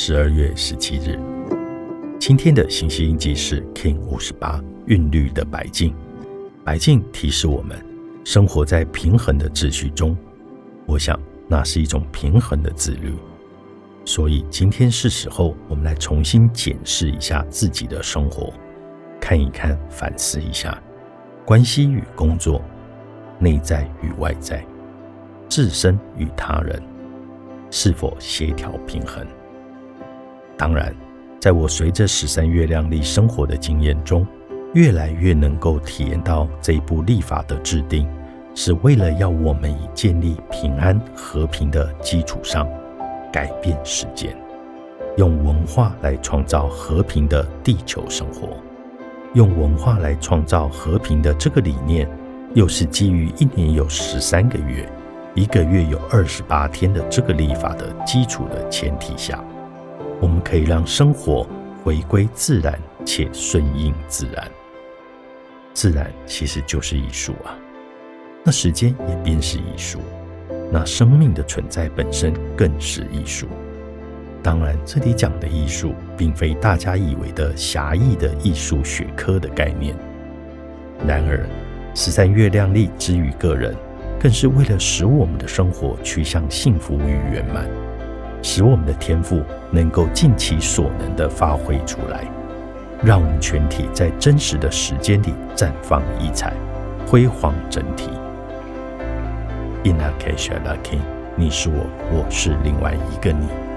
十二月十七日，今天的信息印记是 King 五十八韵律的白镜。白镜提示我们，生活在平衡的秩序中。我想，那是一种平衡的自律。所以，今天是时候，我们来重新检视一下自己的生活，看一看，反思一下，关系与工作，内在与外在，自身与他人，是否协调平衡？当然，在我随着十三月亮历生活的经验中，越来越能够体验到这一部立法的制定，是为了要我们以建立平安和平的基础上，改变世间，用文化来创造和平的地球生活，用文化来创造和平的这个理念，又是基于一年有十三个月，一个月有二十八天的这个立法的基础的前提下。我们可以让生活回归自然且顺应自然。自然其实就是艺术啊，那时间也便是艺术，那生命的存在本身更是艺术。当然，这里讲的艺术，并非大家以为的狭义的艺术学科的概念。然而，十三月亮历之于个人，更是为了使我们的生活趋向幸福与圆满。使我们的天赋能够尽其所能的发挥出来，让我们全体在真实的时间里绽放异彩，辉煌整体。In a case, lucky，你是我，我是另外一个你。